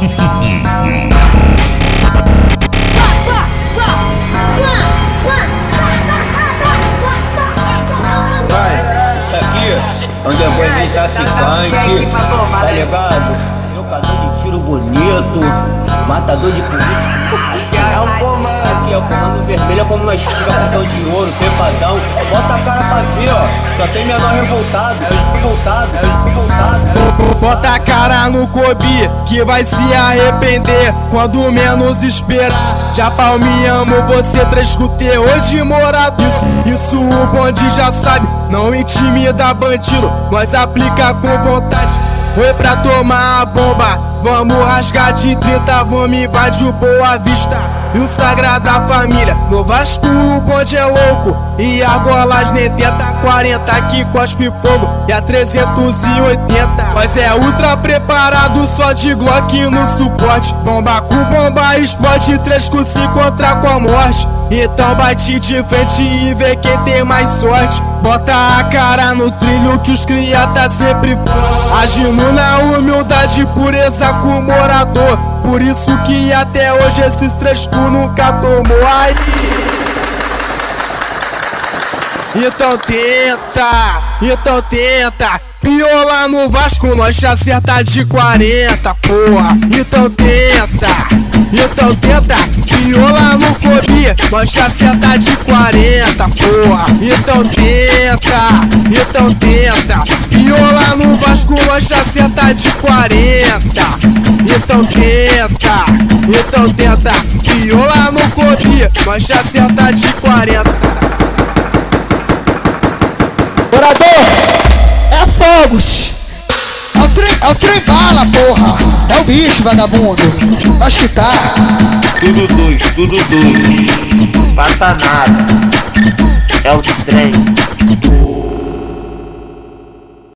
Vai, isso aqui é um depois de traficante, tá ligado? Trocador de tiro bonito, matador de polícia. É o comando aqui, é o comando vermelho, é como nós fica botão de ouro, trepadão. Bota a cara pra ver, ó. Só tem menor revoltado, é os é os. Bota a cara no Kobe, que vai se arrepender quando menos esperar. Já palmeamos você, três com terror de morador. Isso, isso o bonde já sabe, não intimida bandido, mas aplica com vontade. Foi pra tomar a bomba, vamos rasgar de 30, vamos invadir o Boa Vista. E o Sagrada Família, no Vasco o bonde é louco. E a golas nem tenta 40 que cospe fogo e a 380. Mas é ultra preparado só de Glock no suporte. Bomba com bomba explode, 3 com 5 contra com a morte. Então bate de frente e vê quem tem mais sorte. Bota a cara no trilho que os cria tá sempre forte. Agindo na humildade, pureza com morador. Por isso que até hoje esses três cu nunca tomou. Ai. Então tenta, então tenta. Piola no Vasco, nós te acerta de 40, porra. Então tenta, então tenta. Piola Kobe, nós te acerta de 40, porra. Então tenta, então tenta. Piola no Vasco, nós te acerta de 40. Então tenta, então tenta. Piola no Kobe, nós te acerta de 40. Morador, é fogos. É o trem, é o trem bala, porra. O bicho, vagabundo. Nós que tá. Tudo dois, tudo dois. Passa nada. É o trem.